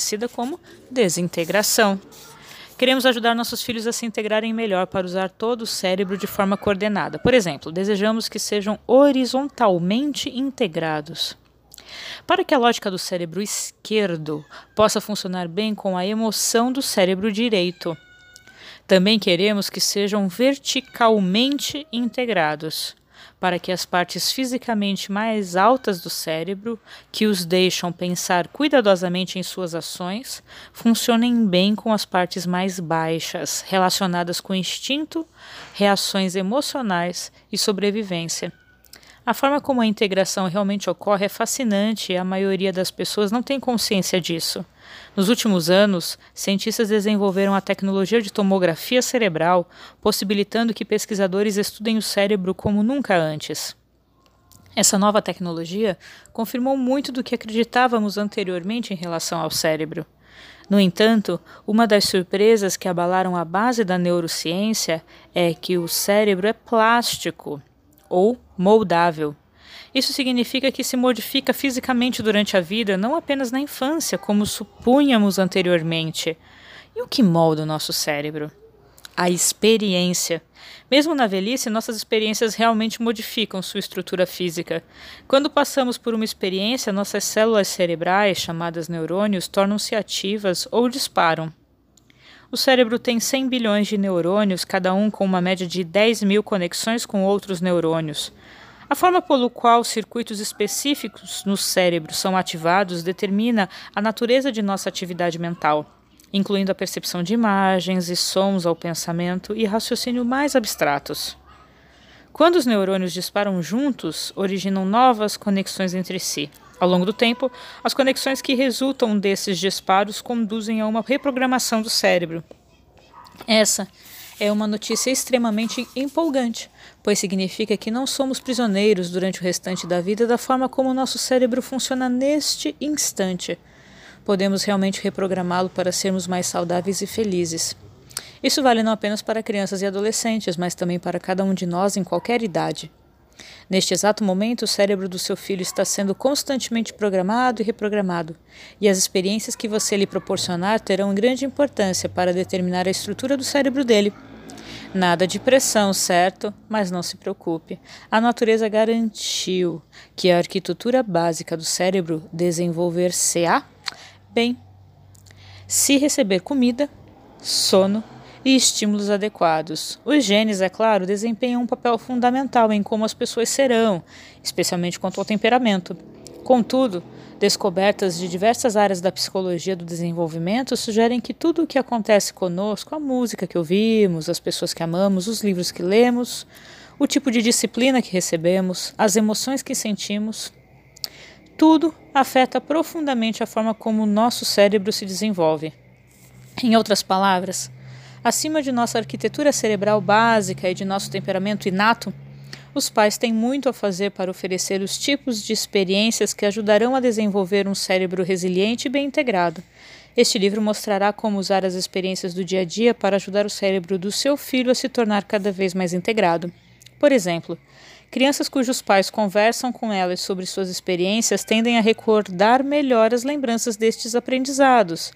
conhecida como desintegração. Queremos ajudar nossos filhos a se integrarem melhor para usar todo o cérebro de forma coordenada. Por exemplo, desejamos que sejam horizontalmente integrados. Para que a lógica do cérebro esquerdo possa funcionar bem com a emoção do cérebro direito. Também queremos que sejam verticalmente integrados para que as partes fisicamente mais altas do cérebro, que os deixam pensar cuidadosamente em suas ações, funcionem bem com as partes mais baixas, relacionadas com instinto, reações emocionais e sobrevivência. A forma como a integração realmente ocorre é fascinante e a maioria das pessoas não tem consciência disso. Nos últimos anos, cientistas desenvolveram a tecnologia de tomografia cerebral, possibilitando que pesquisadores estudem o cérebro como nunca antes. Essa nova tecnologia confirmou muito do que acreditávamos anteriormente em relação ao cérebro. No entanto, uma das surpresas que abalaram a base da neurociência é que o cérebro é plástico ou moldável. Isso significa que se modifica fisicamente durante a vida, não apenas na infância, como supunhamos anteriormente. E o que molda o nosso cérebro? A experiência. Mesmo na velhice, nossas experiências realmente modificam sua estrutura física. Quando passamos por uma experiência, nossas células cerebrais, chamadas neurônios, tornam-se ativas ou disparam. O cérebro tem 100 bilhões de neurônios, cada um com uma média de 10 mil conexões com outros neurônios. A forma pelo qual circuitos específicos no cérebro são ativados determina a natureza de nossa atividade mental, incluindo a percepção de imagens e sons ao pensamento e raciocínio mais abstratos. Quando os neurônios disparam juntos, originam novas conexões entre si. Ao longo do tempo, as conexões que resultam desses disparos conduzem a uma reprogramação do cérebro. Essa é uma notícia extremamente empolgante, pois significa que não somos prisioneiros durante o restante da vida da forma como nosso cérebro funciona neste instante. Podemos realmente reprogramá-lo para sermos mais saudáveis e felizes. Isso vale não apenas para crianças e adolescentes, mas também para cada um de nós em qualquer idade. Neste exato momento, o cérebro do seu filho está sendo constantemente programado e reprogramado, e as experiências que você lhe proporcionar terão grande importância para determinar a estrutura do cérebro dele. Nada de pressão, certo? Mas não se preocupe. A natureza garantiu que a arquitetura básica do cérebro desenvolver-se-á bem. Se receber comida, sono e estímulos adequados. Os genes, é claro, desempenham um papel fundamental em como as pessoas serão, especialmente quanto ao temperamento. Contudo, Descobertas de diversas áreas da psicologia do desenvolvimento sugerem que tudo o que acontece conosco, a música que ouvimos, as pessoas que amamos, os livros que lemos, o tipo de disciplina que recebemos, as emoções que sentimos, tudo afeta profundamente a forma como o nosso cérebro se desenvolve. Em outras palavras, acima de nossa arquitetura cerebral básica e de nosso temperamento inato, os pais têm muito a fazer para oferecer os tipos de experiências que ajudarão a desenvolver um cérebro resiliente e bem integrado. Este livro mostrará como usar as experiências do dia a dia para ajudar o cérebro do seu filho a se tornar cada vez mais integrado. Por exemplo, crianças cujos pais conversam com elas sobre suas experiências tendem a recordar melhor as lembranças destes aprendizados.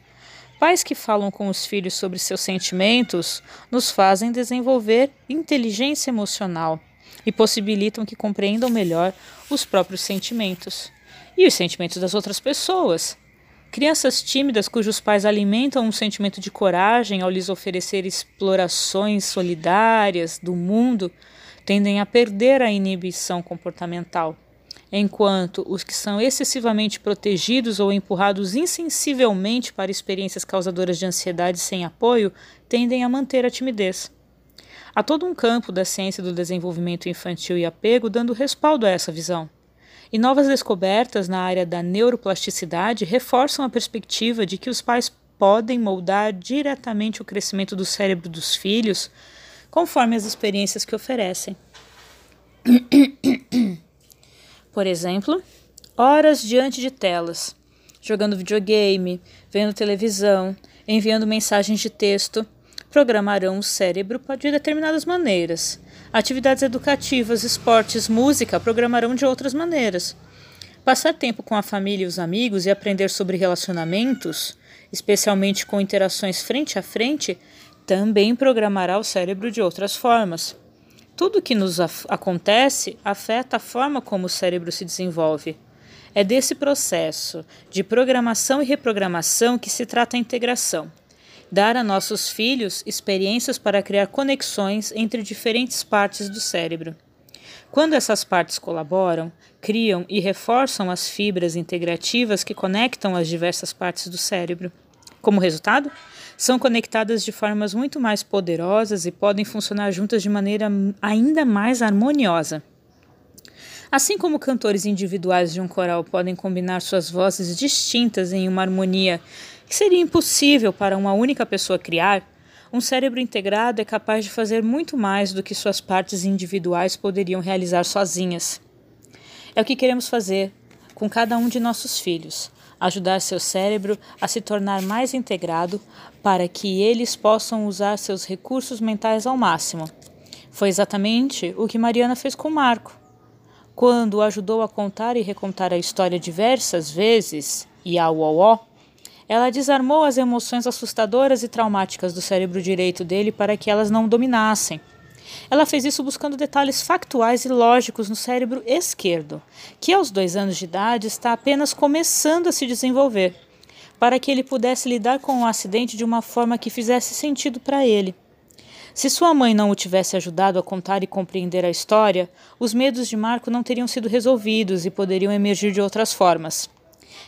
Pais que falam com os filhos sobre seus sentimentos nos fazem desenvolver inteligência emocional e possibilitam que compreendam melhor os próprios sentimentos e os sentimentos das outras pessoas. Crianças tímidas cujos pais alimentam um sentimento de coragem ao lhes oferecer explorações solidárias do mundo tendem a perder a inibição comportamental, enquanto os que são excessivamente protegidos ou empurrados insensivelmente para experiências causadoras de ansiedade sem apoio tendem a manter a timidez. Há todo um campo da ciência do desenvolvimento infantil e apego dando respaldo a essa visão. E novas descobertas na área da neuroplasticidade reforçam a perspectiva de que os pais podem moldar diretamente o crescimento do cérebro dos filhos conforme as experiências que oferecem. Por exemplo, horas diante de telas, jogando videogame, vendo televisão, enviando mensagens de texto programarão o cérebro de determinadas maneiras. Atividades educativas, esportes, música programarão de outras maneiras. Passar tempo com a família e os amigos e aprender sobre relacionamentos especialmente com interações frente a frente, também programará o cérebro de outras formas. Tudo que nos acontece afeta a forma como o cérebro se desenvolve. É desse processo de programação e reprogramação que se trata a integração. Dar a nossos filhos experiências para criar conexões entre diferentes partes do cérebro. Quando essas partes colaboram, criam e reforçam as fibras integrativas que conectam as diversas partes do cérebro. Como resultado, são conectadas de formas muito mais poderosas e podem funcionar juntas de maneira ainda mais harmoniosa. Assim como cantores individuais de um coral podem combinar suas vozes distintas em uma harmonia que seria impossível para uma única pessoa criar, um cérebro integrado é capaz de fazer muito mais do que suas partes individuais poderiam realizar sozinhas. É o que queremos fazer com cada um de nossos filhos ajudar seu cérebro a se tornar mais integrado para que eles possam usar seus recursos mentais ao máximo. Foi exatamente o que Mariana fez com Marco. Quando o ajudou a contar e recontar a história diversas vezes, e ao ó, ela desarmou as emoções assustadoras e traumáticas do cérebro direito dele para que elas não dominassem. Ela fez isso buscando detalhes factuais e lógicos no cérebro esquerdo, que aos dois anos de idade está apenas começando a se desenvolver, para que ele pudesse lidar com o acidente de uma forma que fizesse sentido para ele. Se sua mãe não o tivesse ajudado a contar e compreender a história, os medos de Marco não teriam sido resolvidos e poderiam emergir de outras formas.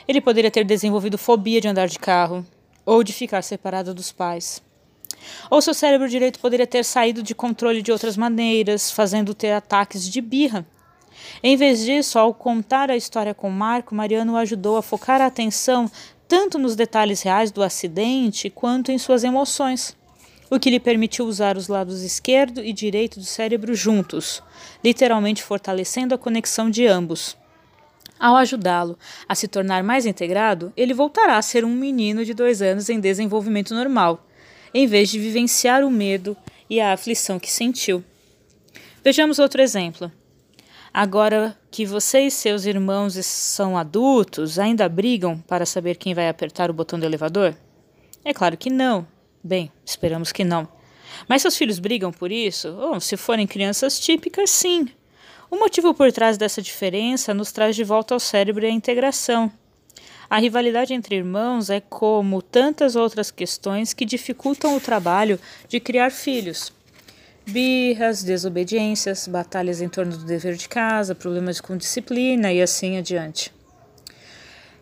Ele poderia ter desenvolvido fobia de andar de carro ou de ficar separado dos pais. Ou seu cérebro direito poderia ter saído de controle de outras maneiras, fazendo ter ataques de birra. Em vez disso, ao contar a história com Marco, Mariano o ajudou a focar a atenção tanto nos detalhes reais do acidente quanto em suas emoções, o que lhe permitiu usar os lados esquerdo e direito do cérebro juntos, literalmente fortalecendo a conexão de ambos. Ao ajudá-lo a se tornar mais integrado, ele voltará a ser um menino de dois anos em desenvolvimento normal, em vez de vivenciar o medo e a aflição que sentiu. Vejamos outro exemplo. Agora que você e seus irmãos são adultos, ainda brigam para saber quem vai apertar o botão do elevador? É claro que não. Bem, esperamos que não. Mas seus filhos brigam por isso? Ou, se forem crianças típicas, sim. O motivo por trás dessa diferença nos traz de volta ao cérebro e à integração. A rivalidade entre irmãos é como tantas outras questões que dificultam o trabalho de criar filhos. Birras, desobediências, batalhas em torno do dever de casa, problemas com disciplina e assim adiante.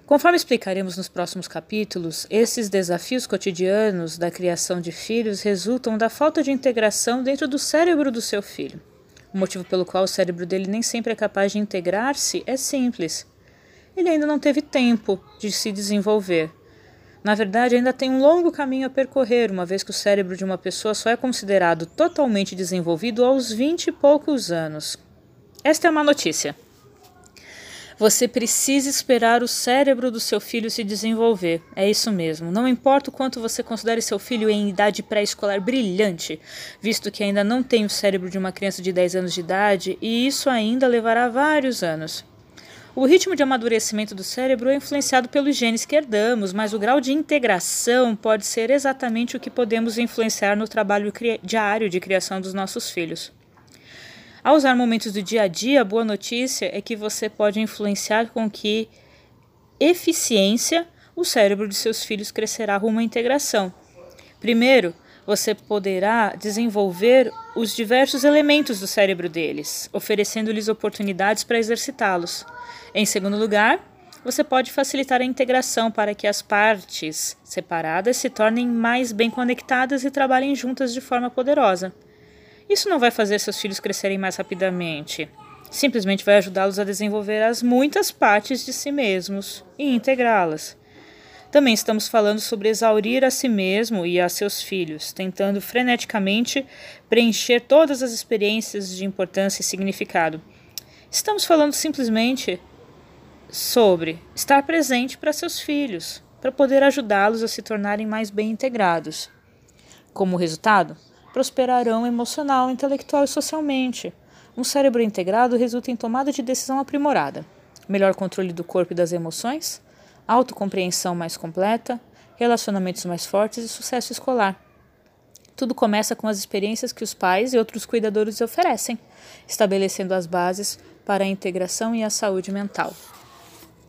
Conforme explicaremos nos próximos capítulos, esses desafios cotidianos da criação de filhos resultam da falta de integração dentro do cérebro do seu filho. O motivo pelo qual o cérebro dele nem sempre é capaz de integrar-se é simples ele ainda não teve tempo de se desenvolver. Na verdade, ainda tem um longo caminho a percorrer, uma vez que o cérebro de uma pessoa só é considerado totalmente desenvolvido aos vinte e poucos anos. Esta é uma notícia. Você precisa esperar o cérebro do seu filho se desenvolver. É isso mesmo. Não importa o quanto você considere seu filho em idade pré-escolar brilhante, visto que ainda não tem o cérebro de uma criança de 10 anos de idade, e isso ainda levará vários anos. O ritmo de amadurecimento do cérebro é influenciado pelos genes que herdamos, mas o grau de integração pode ser exatamente o que podemos influenciar no trabalho diário de criação dos nossos filhos. Ao usar momentos do dia a dia, a boa notícia é que você pode influenciar com que eficiência o cérebro de seus filhos crescerá rumo à integração. Primeiro, você poderá desenvolver os diversos elementos do cérebro deles, oferecendo-lhes oportunidades para exercitá-los. Em segundo lugar, você pode facilitar a integração para que as partes separadas se tornem mais bem conectadas e trabalhem juntas de forma poderosa. Isso não vai fazer seus filhos crescerem mais rapidamente. Simplesmente vai ajudá-los a desenvolver as muitas partes de si mesmos e integrá-las. Também estamos falando sobre exaurir a si mesmo e a seus filhos, tentando freneticamente preencher todas as experiências de importância e significado. Estamos falando simplesmente sobre estar presente para seus filhos, para poder ajudá-los a se tornarem mais bem integrados. Como resultado, prosperarão emocional, intelectual e socialmente. Um cérebro integrado resulta em tomada de decisão aprimorada, melhor controle do corpo e das emoções, autocompreensão mais completa, relacionamentos mais fortes e sucesso escolar. Tudo começa com as experiências que os pais e outros cuidadores oferecem, estabelecendo as bases para a integração e a saúde mental.